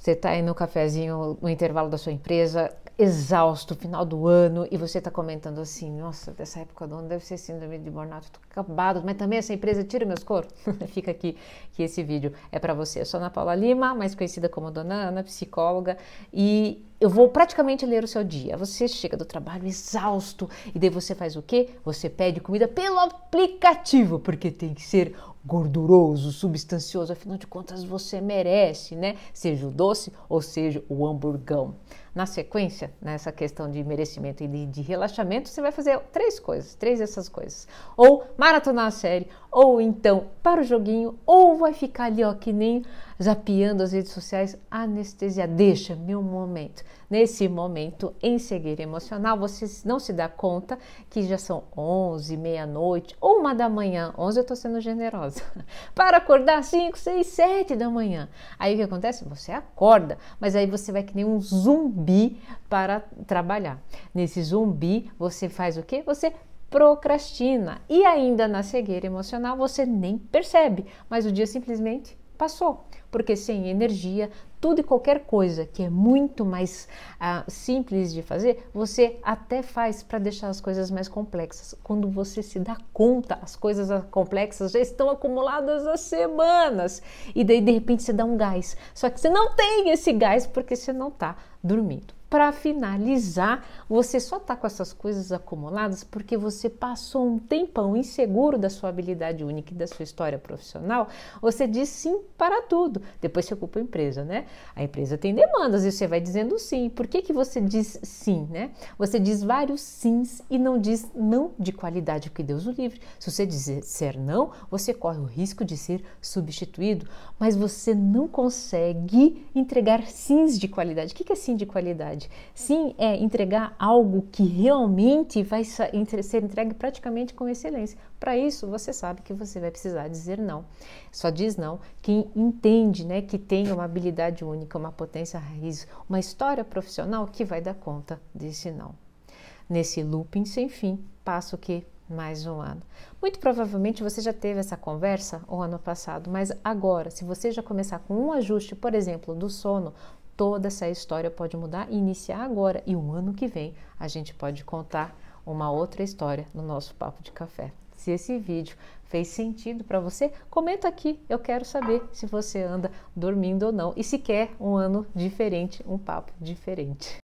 Você está aí no cafezinho, no intervalo da sua empresa, exausto, final do ano, e você está comentando assim: nossa, dessa época do ano deve ser síndrome de burnout, estou acabado, mas também essa empresa tira meus coros. Fica aqui que esse vídeo é para você. Eu sou Ana Paula Lima, mais conhecida como Dona Ana, psicóloga, e eu vou praticamente ler o seu dia. Você chega do trabalho exausto, e daí você faz o quê? Você pede comida pelo aplicativo, porque tem que ser gorduroso, substancioso, afinal de contas você merece, né? Seja o doce ou seja o hamburgão. Na sequência, nessa questão de merecimento e de, de, relaxamento, você vai fazer três coisas, três dessas coisas. Ou maratonar a série, ou então para o joguinho, ou vai ficar ali, ó, que nem zapeando as redes sociais, anestesia. Deixa meu momento. Nesse momento, em cegueira emocional, você não se dá conta que já são 11, meia-noite, uma da manhã. 11 eu estou sendo generosa. Para acordar 5, 6, 7 da manhã. Aí o que acontece? Você acorda, mas aí você vai que nem um zumbi para trabalhar. Nesse zumbi, você faz o quê? Você procrastina. E ainda na cegueira emocional, você nem percebe, mas o dia simplesmente passou porque sem energia, tudo e qualquer coisa que é muito mais ah, simples de fazer, você até faz para deixar as coisas mais complexas. Quando você se dá conta, as coisas complexas já estão acumuladas há semanas e daí de repente você dá um gás. Só que você não tem esse gás porque você não está dormindo. Para finalizar, você só está com essas coisas acumuladas porque você passou um tempão inseguro da sua habilidade única e da sua história profissional. Você diz sim para tudo. Depois você ocupa a empresa, né? A empresa tem demandas e você vai dizendo sim. Por que, que você diz sim, né? Você diz vários sims e não diz não de qualidade, porque Deus o livre. Se você disser não, você corre o risco de ser substituído, mas você não consegue entregar sims de qualidade. O que é sim de qualidade? Qualidade. Sim, é entregar algo que realmente vai ser entregue praticamente com excelência. Para isso, você sabe que você vai precisar dizer não. Só diz não quem entende, né, que tem uma habilidade única, uma potência raiz, uma história profissional que vai dar conta desse não. Nesse looping sem fim, passa o que mais um ano. Muito provavelmente você já teve essa conversa o ano passado, mas agora, se você já começar com um ajuste, por exemplo, do sono, toda essa história pode mudar e iniciar agora. E o ano que vem a gente pode contar uma outra história no nosso Papo de Café. Se esse vídeo fez sentido para você, comenta aqui. Eu quero saber se você anda dormindo ou não e se quer um ano diferente, um papo diferente.